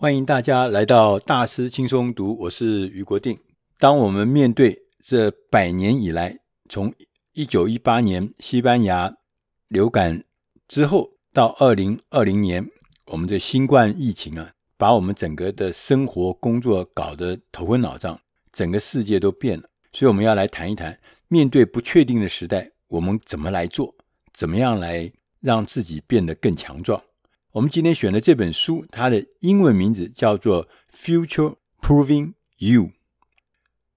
欢迎大家来到大师轻松读，我是余国定。当我们面对这百年以来，从一九一八年西班牙流感之后到二零二零年，我们的新冠疫情啊，把我们整个的生活工作搞得头昏脑胀，整个世界都变了。所以我们要来谈一谈，面对不确定的时代，我们怎么来做？怎么样来让自己变得更强壮？我们今天选的这本书，它的英文名字叫做《Future Proving You》，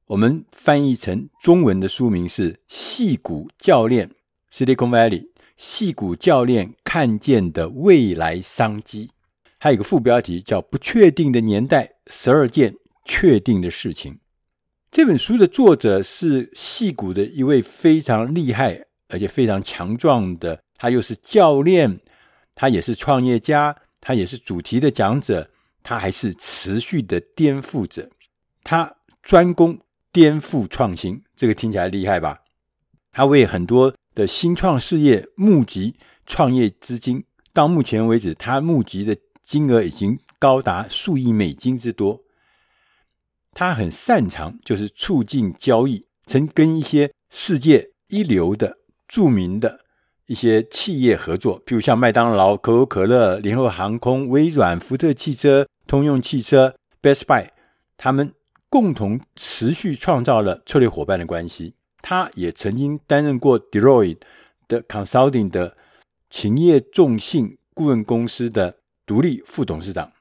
我们翻译成中文的书名是《戏骨教练 Silicon Valley 戏骨教练看见的未来商机》，还有一个副标题叫《不确定的年代：十二件确定的事情》。这本书的作者是戏骨的一位非常厉害而且非常强壮的，他又是教练。他也是创业家，他也是主题的讲者，他还是持续的颠覆者。他专攻颠覆创新，这个听起来厉害吧？他为很多的新创事业募集创业资金，到目前为止，他募集的金额已经高达数亿美金之多。他很擅长就是促进交易，曾跟一些世界一流的著名的。一些企业合作，譬如像麦当劳、可口可乐、联合航空、微软、福特汽车、通用汽车、Best Buy，他们共同持续创造了策略伙伴的关系。他也曾经担任过 d e r o i t 的 Consulting 的勤业众信顾问公司的独立副董事长。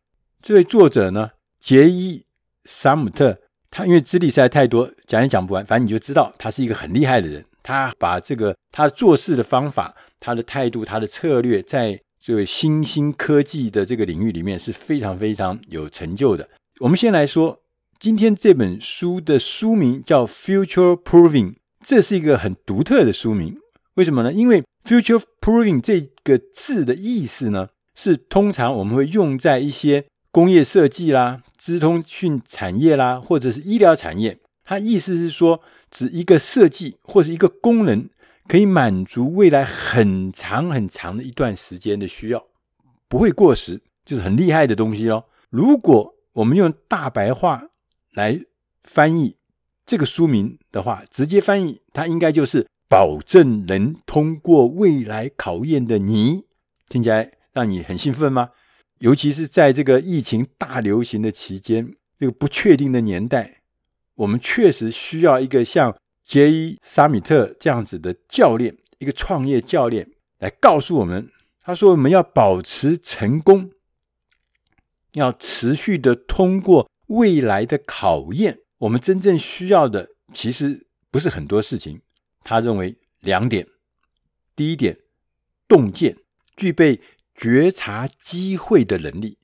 这位作者呢，杰伊·萨姆特，他因为资历实在太多，讲也讲不完，反正你就知道他是一个很厉害的人。他把这个他做事的方法、他的态度、他的策略，在这个新兴科技的这个领域里面是非常非常有成就的。我们先来说，今天这本书的书名叫《Future Proofing》，这是一个很独特的书名。为什么呢？因为 “Future Proofing” 这个字的意思呢，是通常我们会用在一些工业设计啦、资通讯产业啦，或者是医疗产业。它意思是说，指一个设计或者一个功能，可以满足未来很长很长的一段时间的需要，不会过时，就是很厉害的东西哦。如果我们用大白话来翻译这个书名的话，直接翻译它应该就是“保证能通过未来考验的你”，听起来让你很兴奋吗？尤其是在这个疫情大流行的期间，这个不确定的年代。我们确实需要一个像杰伊·萨米特这样子的教练，一个创业教练来告诉我们：他说，我们要保持成功，要持续的通过未来的考验。我们真正需要的其实不是很多事情，他认为两点：第一点，洞见，具备觉察机会的能力；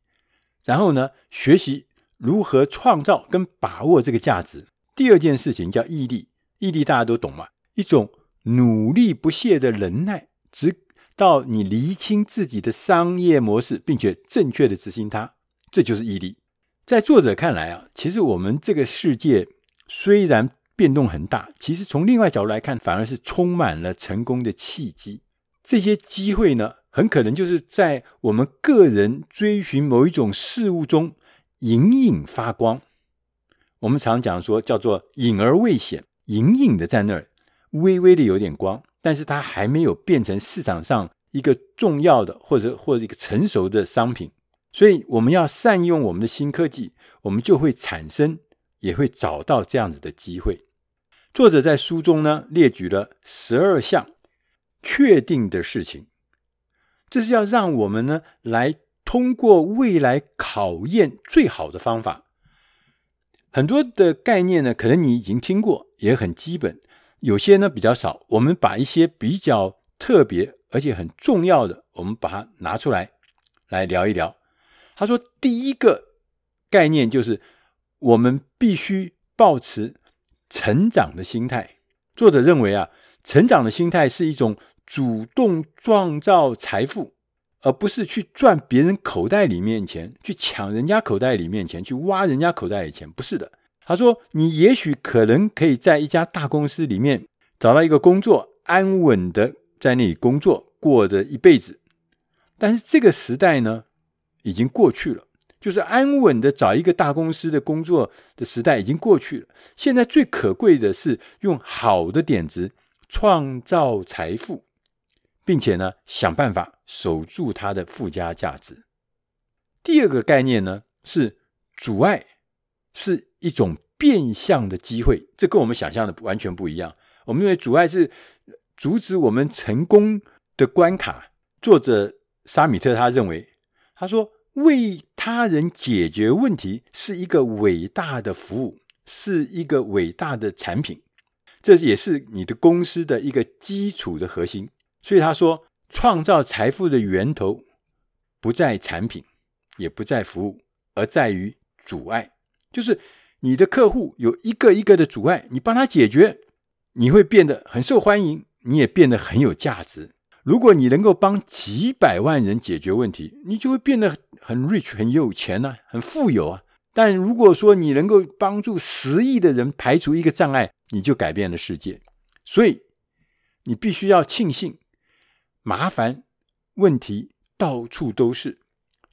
然后呢，学习。如何创造跟把握这个价值？第二件事情叫毅力，毅力大家都懂嘛，一种努力不懈的忍耐，直到你厘清自己的商业模式，并且正确的执行它，这就是毅力。在作者看来啊，其实我们这个世界虽然变动很大，其实从另外角度来看，反而是充满了成功的契机。这些机会呢，很可能就是在我们个人追寻某一种事物中。隐隐发光，我们常讲说叫做隐而未显，隐隐的在那儿，微微的有点光，但是它还没有变成市场上一个重要的或者或者一个成熟的商品。所以我们要善用我们的新科技，我们就会产生，也会找到这样子的机会。作者在书中呢列举了十二项确定的事情，这是要让我们呢来。通过未来考验最好的方法，很多的概念呢，可能你已经听过，也很基本；有些呢比较少。我们把一些比较特别而且很重要的，我们把它拿出来来聊一聊。他说，第一个概念就是我们必须保持成长的心态。作者认为啊，成长的心态是一种主动创造财富。而不是去赚别人口袋里面钱，去抢人家口袋里面钱，去挖人家口袋里钱，不是的。他说：“你也许可能可以在一家大公司里面找到一个工作，安稳的在那里工作，过着一辈子。但是这个时代呢，已经过去了。就是安稳的找一个大公司的工作的时代已经过去了。现在最可贵的是用好的点子创造财富，并且呢，想办法守住它的附加价值。第二个概念呢，是阻碍是一种变相的机会，这跟我们想象的完全不一样。我们认为阻碍是阻止我们成功的关卡。作者沙米特他认为，他说，为他人解决问题是一个伟大的服务，是一个伟大的产品，这也是你的公司的一个基础的核心。所以他说，创造财富的源头不在产品，也不在服务，而在于阻碍。就是你的客户有一个一个的阻碍，你帮他解决，你会变得很受欢迎，你也变得很有价值。如果你能够帮几百万人解决问题，你就会变得很 rich、很有钱啊，很富有啊。但如果说你能够帮助十亿的人排除一个障碍，你就改变了世界。所以你必须要庆幸，麻烦问题到处都是，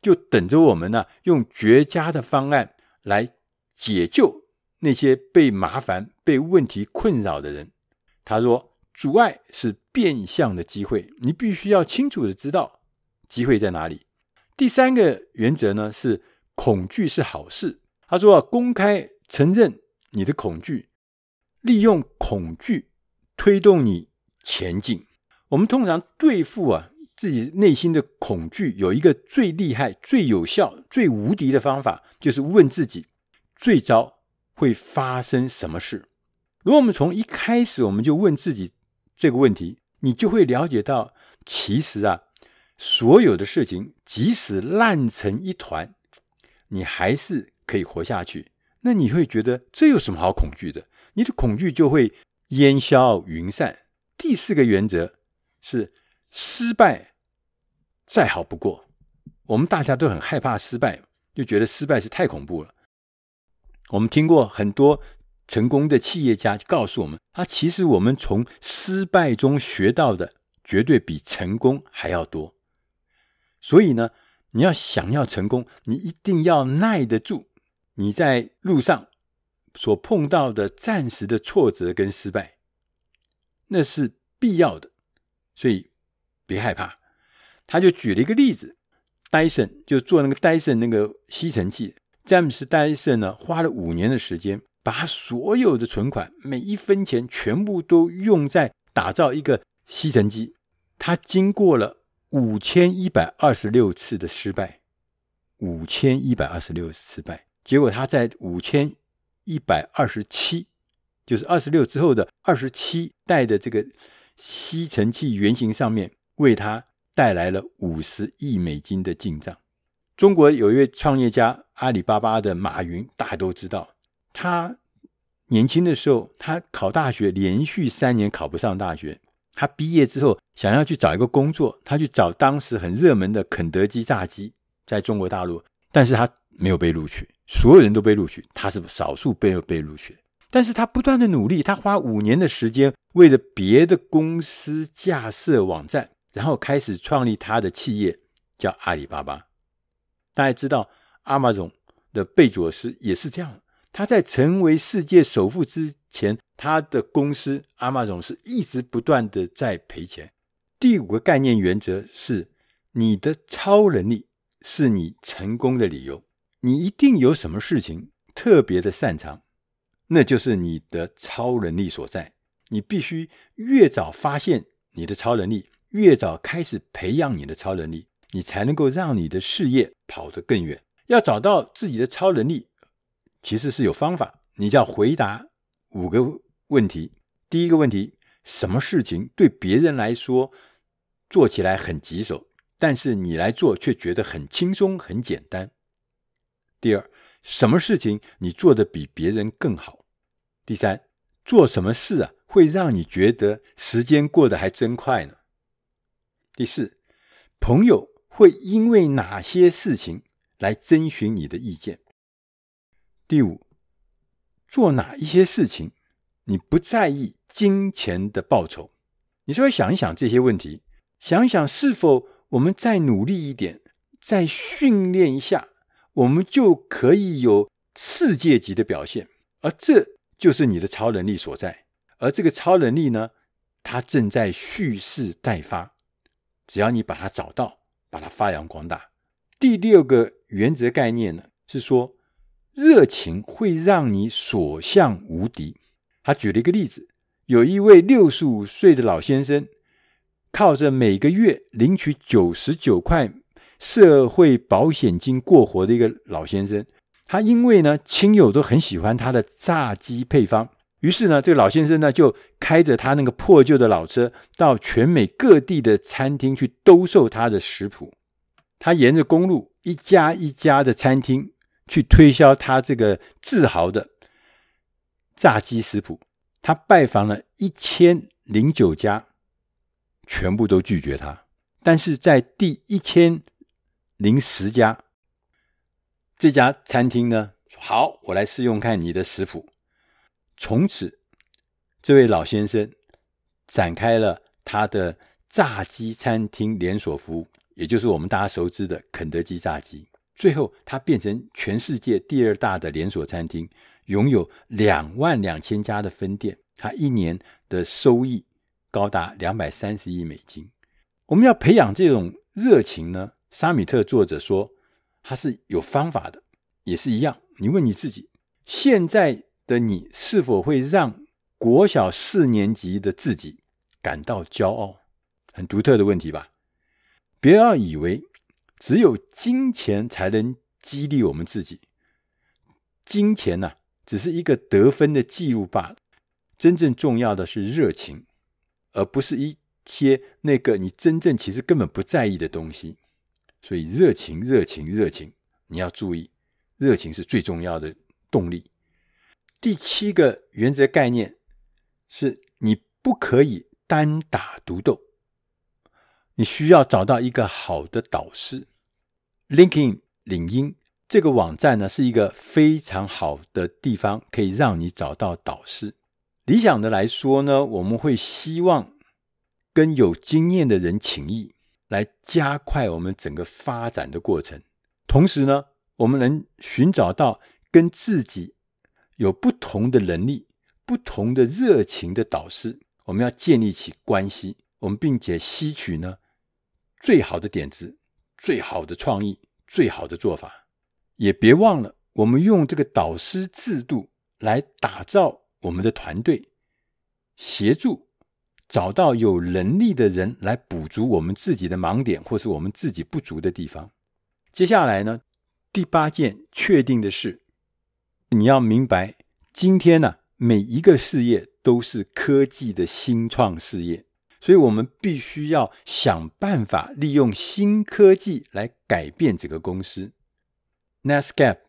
就等着我们呢，用绝佳的方案来解救那些被麻烦、被问题困扰的人。他说。阻碍是变相的机会，你必须要清楚的知道机会在哪里。第三个原则呢，是恐惧是好事。他说，公开承认你的恐惧，利用恐惧推动你前进。我们通常对付啊自己内心的恐惧，有一个最厉害、最有效、最无敌的方法，就是问自己：最糟会发生什么事？如果我们从一开始我们就问自己。这个问题，你就会了解到，其实啊，所有的事情，即使烂成一团，你还是可以活下去。那你会觉得这有什么好恐惧的？你的恐惧就会烟消云散。第四个原则是，失败再好不过。我们大家都很害怕失败，就觉得失败是太恐怖了。我们听过很多。成功的企业家告诉我们，他其实我们从失败中学到的绝对比成功还要多。所以呢，你要想要成功，你一定要耐得住你在路上所碰到的暂时的挫折跟失败，那是必要的。所以别害怕。他就举了一个例子，戴森就做那个戴森那个吸尘器，詹姆斯戴森呢花了五年的时间。把所有的存款，每一分钱全部都用在打造一个吸尘机。他经过了五千一百二十六次的失败，五千一百二十六次失败，结果他在五千一百二十七，就是二十六之后的二十七代的这个吸尘器原型上面，为他带来了五十亿美金的进账。中国有一位创业家，阿里巴巴的马云，大家都知道。他年轻的时候，他考大学连续三年考不上大学。他毕业之后，想要去找一个工作，他去找当时很热门的肯德基炸鸡，在中国大陆，但是他没有被录取。所有人都被录取，他是少数被被录取。但是他不断的努力，他花五年的时间，为了别的公司架设网站，然后开始创立他的企业，叫阿里巴巴。大家知道阿玛总的贝佐斯也是这样。他在成为世界首富之前，他的公司阿玛总是一直不断的在赔钱。第五个概念原则是：你的超能力是你成功的理由。你一定有什么事情特别的擅长，那就是你的超能力所在。你必须越早发现你的超能力，越早开始培养你的超能力，你才能够让你的事业跑得更远。要找到自己的超能力。其实是有方法，你就要回答五个问题。第一个问题，什么事情对别人来说做起来很棘手，但是你来做却觉得很轻松、很简单？第二，什么事情你做得比别人更好？第三，做什么事啊会让你觉得时间过得还真快呢？第四，朋友会因为哪些事情来征询你的意见？第五，做哪一些事情你不在意金钱的报酬？你稍微想一想这些问题，想一想是否我们再努力一点，再训练一下我们就可以有世界级的表现，而这就是你的超能力所在。而这个超能力呢，它正在蓄势待发，只要你把它找到，把它发扬光大。第六个原则概念呢，是说热情会让你所向无敌。他举了一个例子，有一位六十五岁的老先生，靠着每个月领取九十九块社会保险金过活的一个老先生，他因为呢，亲友都很喜欢他的炸鸡配方。于是呢，这个老先生呢就开着他那个破旧的老车，到全美各地的餐厅去兜售他的食谱。他沿着公路一家一家的餐厅去推销他这个自豪的炸鸡食谱。他拜访了一千零九家，全部都拒绝他。但是在第一千零十家，这家餐厅呢，好，我来试用看你的食谱。从此，这位老先生展开了他的炸鸡餐厅连锁服务，也就是我们大家熟知的肯德基炸鸡。最后，他变成全世界第二大的连锁餐厅，拥有两万两千家的分店。他一年的收益高达两百三十亿美金。我们要培养这种热情呢？沙米特作者说，他是有方法的，也是一样。你问你自己，现在。的你是否会让国小四年级的自己感到骄傲？很独特的问题吧？不要以为只有金钱才能激励我们自己，金钱呐、啊，只是一个得分的记录罢了。真正重要的是热情，而不是一些那个你真正其实根本不在意的东西。所以，热情，热情，热情，你要注意，热情是最重要的动力。第七个原则概念是你不可以单打独斗，你需要找到一个好的导师。Linking 领英这个网站呢，是一个非常好的地方，可以让你找到导师。理想的来说呢，我们会希望跟有经验的人情谊，来加快我们整个发展的过程。同时呢，我们能寻找到跟自己。有不同的能力、不同的热情的导师，我们要建立起关系，我们并且吸取呢最好的点子、最好的创意、最好的做法。也别忘了，我们用这个导师制度来打造我们的团队，协助找到有能力的人来补足我们自己的盲点，或是我们自己不足的地方。接下来呢，第八件确定的事。你要明白，今天呢、每一个事业都是科技的新创事业，所以我们必须要想办法利用新科技来改变这个公司。Netscape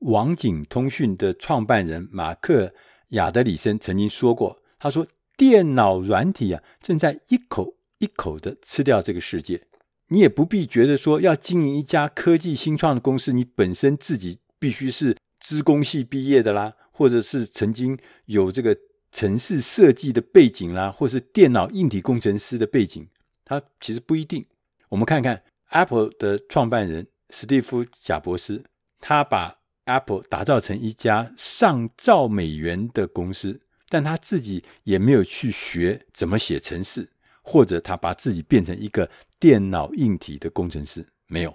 网景通讯的创办人马克亚德里森曾经说过：“他说，电脑软体啊，正在一口一口的吃掉这个世界。你也不必觉得说，要经营一家科技新创的公司，你本身自己必须是。”资工系毕业的啦，或者是曾经有这个城市设计的背景啦，或是电脑硬体工程师的背景，他其实不一定。我们看看 Apple 的创办人史蒂夫·贾伯斯，他把 Apple 打造成一家上兆美元的公司，但他自己也没有去学怎么写程式，或者他把自己变成一个电脑硬体的工程师，没有。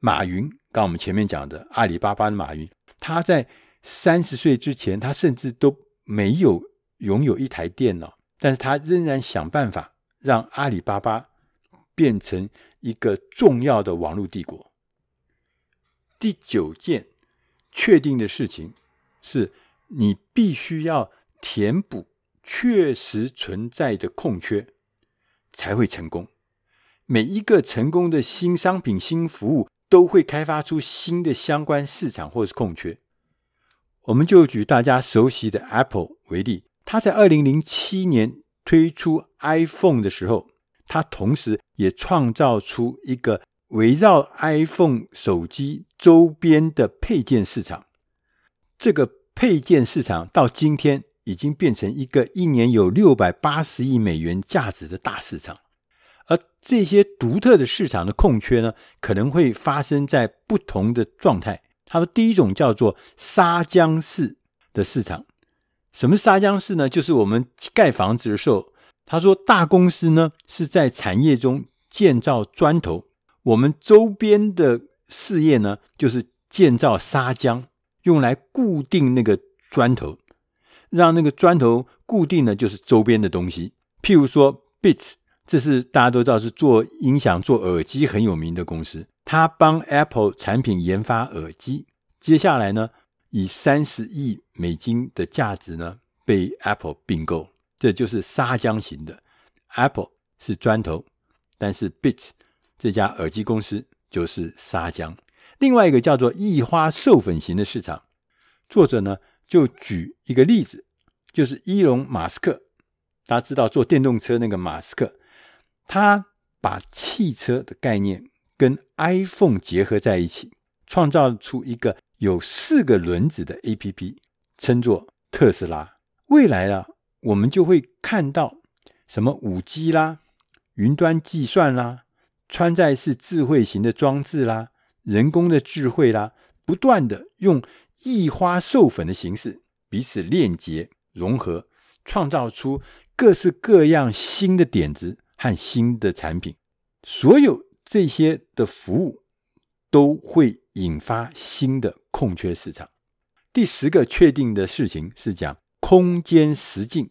马云，刚我们前面讲的阿里巴巴的马云。他在三十岁之前，他甚至都没有拥有一台电脑，但是他仍然想办法让阿里巴巴变成一个重要的网络帝国。第九件确定的事情是，你必须要填补确实存在的空缺，才会成功。每一个成功的新商品、新服务。都会开发出新的相关市场或是空缺。我们就举大家熟悉的 Apple 为例，它在二零零七年推出 iPhone 的时候，它同时也创造出一个围绕 iPhone 手机周边的配件市场。这个配件市场到今天已经变成一个一年有六百八十亿美元价值的大市场。而这些独特的市场的空缺呢，可能会发生在不同的状态。他说，第一种叫做砂浆式的市场。什么砂浆式呢？就是我们盖房子的时候，他说大公司呢是在产业中建造砖头，我们周边的事业呢就是建造砂浆，用来固定那个砖头，让那个砖头固定的就是周边的东西。譬如说，Beats。这是大家都知道是做音响、做耳机很有名的公司，他帮 Apple 产品研发耳机。接下来呢，以三十亿美金的价值呢被 Apple 并购，这就是砂浆型的。Apple 是砖头，但是 Beats 这家耳机公司就是砂浆。另外一个叫做异花授粉型的市场，作者呢就举一个例子，就是伊隆马斯克，大家知道做电动车那个马斯克。他把汽车的概念跟 iPhone 结合在一起，创造出一个有四个轮子的 APP，称作特斯拉。未来啊，我们就会看到什么五 G 啦、云端计算啦、穿戴式智慧型的装置啦、人工的智慧啦，不断的用异花授粉的形式彼此链接融合，创造出各式各样新的点子。和新的产品，所有这些的服务都会引发新的空缺市场。第十个确定的事情是讲空间实境，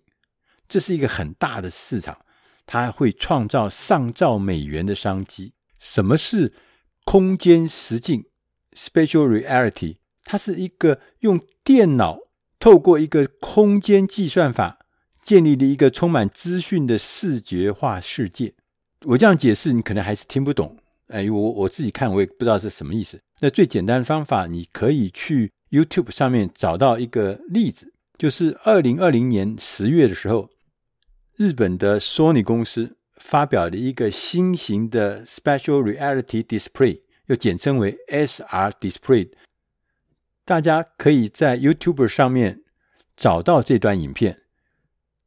这是一个很大的市场，它会创造上兆美元的商机。什么是空间实境 （Spatial Reality）？它是一个用电脑透过一个空间计算法。建立了一个充满资讯的视觉化世界。我这样解释，你可能还是听不懂。哎，我我自己看，我也不知道是什么意思。那最简单的方法，你可以去 YouTube 上面找到一个例子，就是二零二零年十月的时候，日本的 Sony 公司发表了一个新型的 Special Reality Display，又简称为 SR Display。大家可以在 YouTube 上面找到这段影片。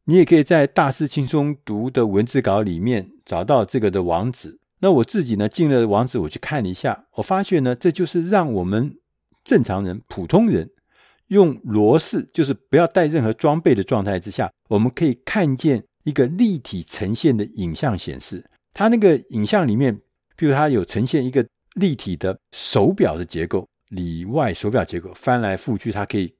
你也可以在大师轻松读的文字稿里面找到这个的网址。那我自己呢，进了网址，我去看了一下，我发现呢，这就是让我们正常人、普通人用裸视，就是不要带任何装备的状态之下，我们可以看见一个立体呈现的影像显示。它那个影像里面，比如它有呈现一个立体的手表的结构，里外手表结构翻来覆去，它可以。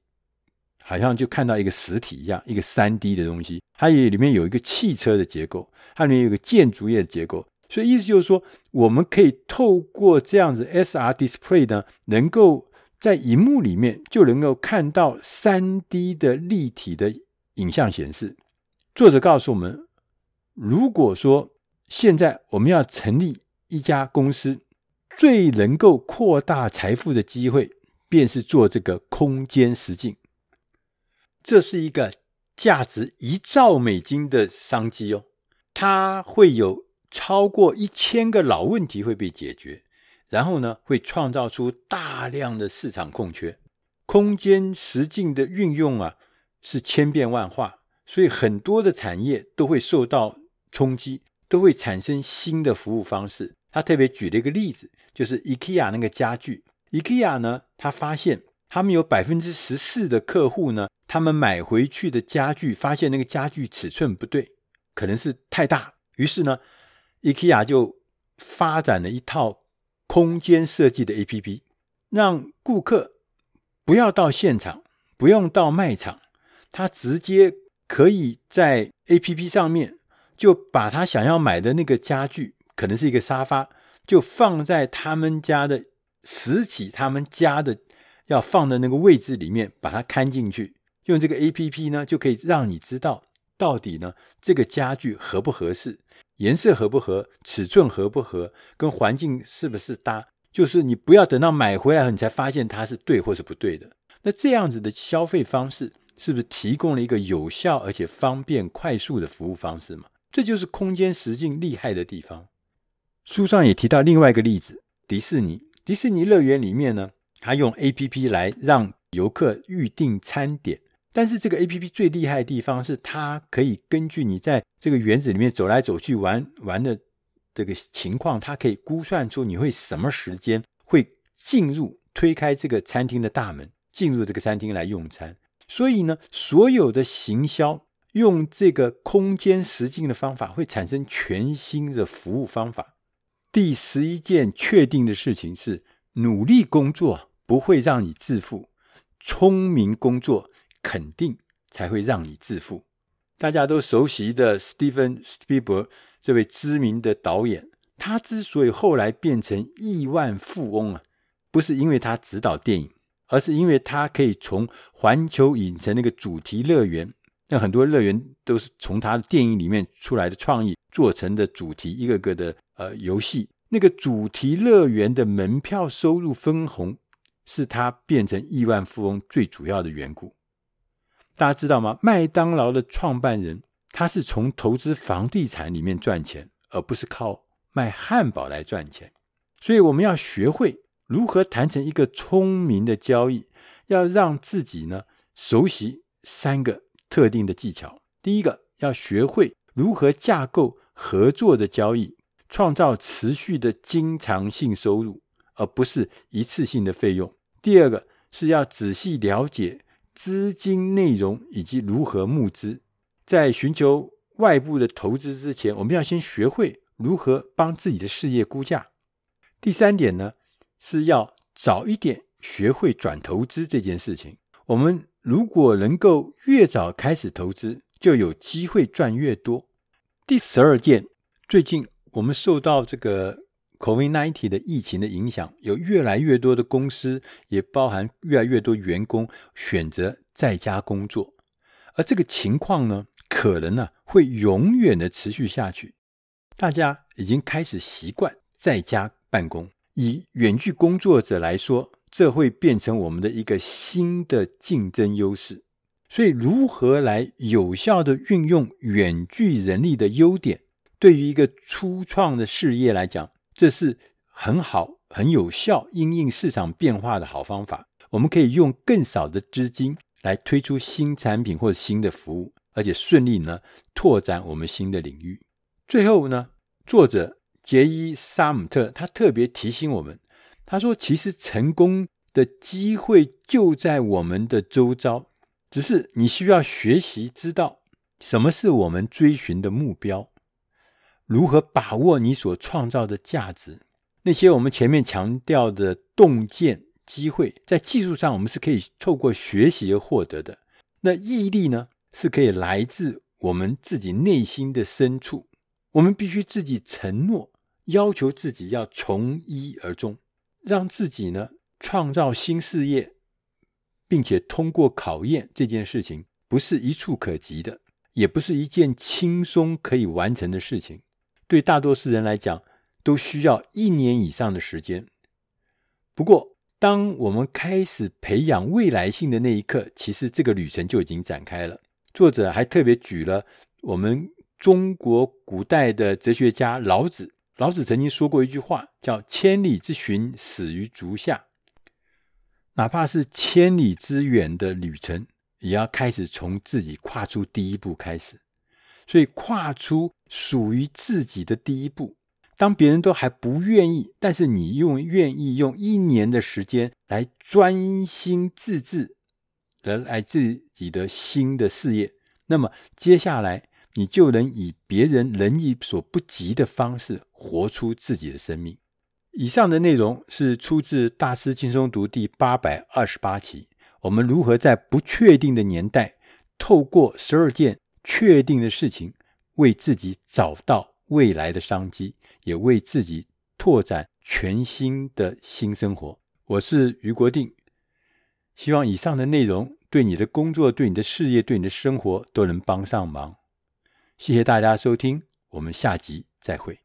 好像就看到一个实体一样，一个三 D 的东西。它也里面有一个汽车的结构，它里面有一个建筑业的结构。所以意思就是说，我们可以透过这样子 SR display 呢，能够在荧幕里面就能够看到三 D 的立体的影像显示。作者告诉我们，如果说现在我们要成立一家公司，最能够扩大财富的机会，便是做这个空间实境。这是一个价值一兆美金的商机哦，它会有超过一千个老问题会被解决，然后呢，会创造出大量的市场空缺。空间实境的运用啊，是千变万化，所以很多的产业都会受到冲击，都会产生新的服务方式。他特别举了一个例子，就是 IKEA 那个家具，IKEA 呢，他发现。他们有百分之十四的客户呢，他们买回去的家具发现那个家具尺寸不对，可能是太大。于是呢，IKEA 就发展了一套空间设计的 APP，让顾客不要到现场，不用到卖场，他直接可以在 APP 上面就把他想要买的那个家具，可能是一个沙发，就放在他们家的实体，他们家的。要放的那个位置里面，把它看进去，用这个 APP 呢，就可以让你知道到底呢这个家具合不合适，颜色合不合，尺寸合不合，跟环境是不是搭。就是你不要等到买回来后，你才发现它是对或是不对的。那这样子的消费方式，是不是提供了一个有效而且方便快速的服务方式嘛？这就是空间实境厉害的地方。书上也提到另外一个例子，迪士尼，迪士尼乐园里面呢。它用 APP 来让游客预订餐点，但是这个 APP 最厉害的地方是，它可以根据你在这个园子里面走来走去玩玩的这个情况，它可以估算出你会什么时间会进入、推开这个餐厅的大门，进入这个餐厅来用餐。所以呢，所有的行销用这个空间实境的方法，会产生全新的服务方法。第十一件确定的事情是，努力工作不会让你致富，聪明工作肯定才会让你致富。大家都熟悉的史蒂芬·史匹柏这位知名的导演，他之所以后来变成亿万富翁啊，不是因为他指导电影，而是因为他可以从环球影城那个主题乐园，那很多乐园都是从他的电影里面出来的创意做成的主题，一个个的。呃，游戏那个主题乐园的门票收入分红，是他变成亿万富翁最主要的缘故。大家知道吗？麦当劳的创办人，他是从投资房地产里面赚钱，而不是靠卖汉堡来赚钱。所以我们要学会如何谈成一个聪明的交易，要让自己呢熟悉三个特定的技巧。第一个，要学会如何架构合作的交易。创造持续的经常性收入，而不是一次性的费用。第二个是要仔细了解资金内容以及如何募资。在寻求外部的投资之前，我们要先学会如何帮自己的事业估价。第三点呢，是要早一点学会转投资这件事情。我们如果能够越早开始投资，就有机会赚越多。第十二件，最近。我们受到这个 COVID-19 的疫情的影响，有越来越多的公司，也包含越来越多员工选择在家工作，而这个情况呢，可能呢会永远的持续下去。大家已经开始习惯在家办公，以远距工作者来说，这会变成我们的一个新的竞争优势。所以，如何来有效地运用远距人力的优点？对于一个初创的事业来讲，这是很好、很有效因应市场变化的好方法。我们可以用更少的资金来推出新产品或者新的服务，而且顺利呢拓展我们新的领域。最后呢，作者杰伊·萨姆特他特别提醒我们，他说：“其实成功的机会就在我们的周遭，只是你需要学习知道什么是我们追寻的目标。”如何把握你所创造的价值？那些我们前面强调的洞见机会，在技术上我们是可以透过学习而获得的。那毅力呢，是可以来自我们自己内心的深处。我们必须自己承诺，要求自己要从一而终，让自己呢创造新事业，并且通过考验这件事情，不是一触可及的，也不是一件轻松可以完成的事情。对大多数人来讲，都需要一年以上的时间。不过，当我们开始培养未来性的那一刻，其实这个旅程就已经展开了。作者还特别举了我们中国古代的哲学家老子。老子曾经说过一句话，叫“千里之寻，始于足下”。哪怕是千里之远的旅程，也要开始从自己跨出第一步开始。所以，跨出属于自己的第一步，当别人都还不愿意，但是你用愿意用一年的时间来专心致志来来自己的新的事业，那么接下来你就能以别人能力所不及的方式活出自己的生命。以上的内容是出自《大师轻松读》第八百二十八期。我们如何在不确定的年代，透过十二件确定的事情，为自己找到未来的商机，也为自己拓展全新的新生活。我是于国定，希望以上的内容对你的工作、对你的事业、对你的生活都能帮上忙。谢谢大家收听，我们下集再会。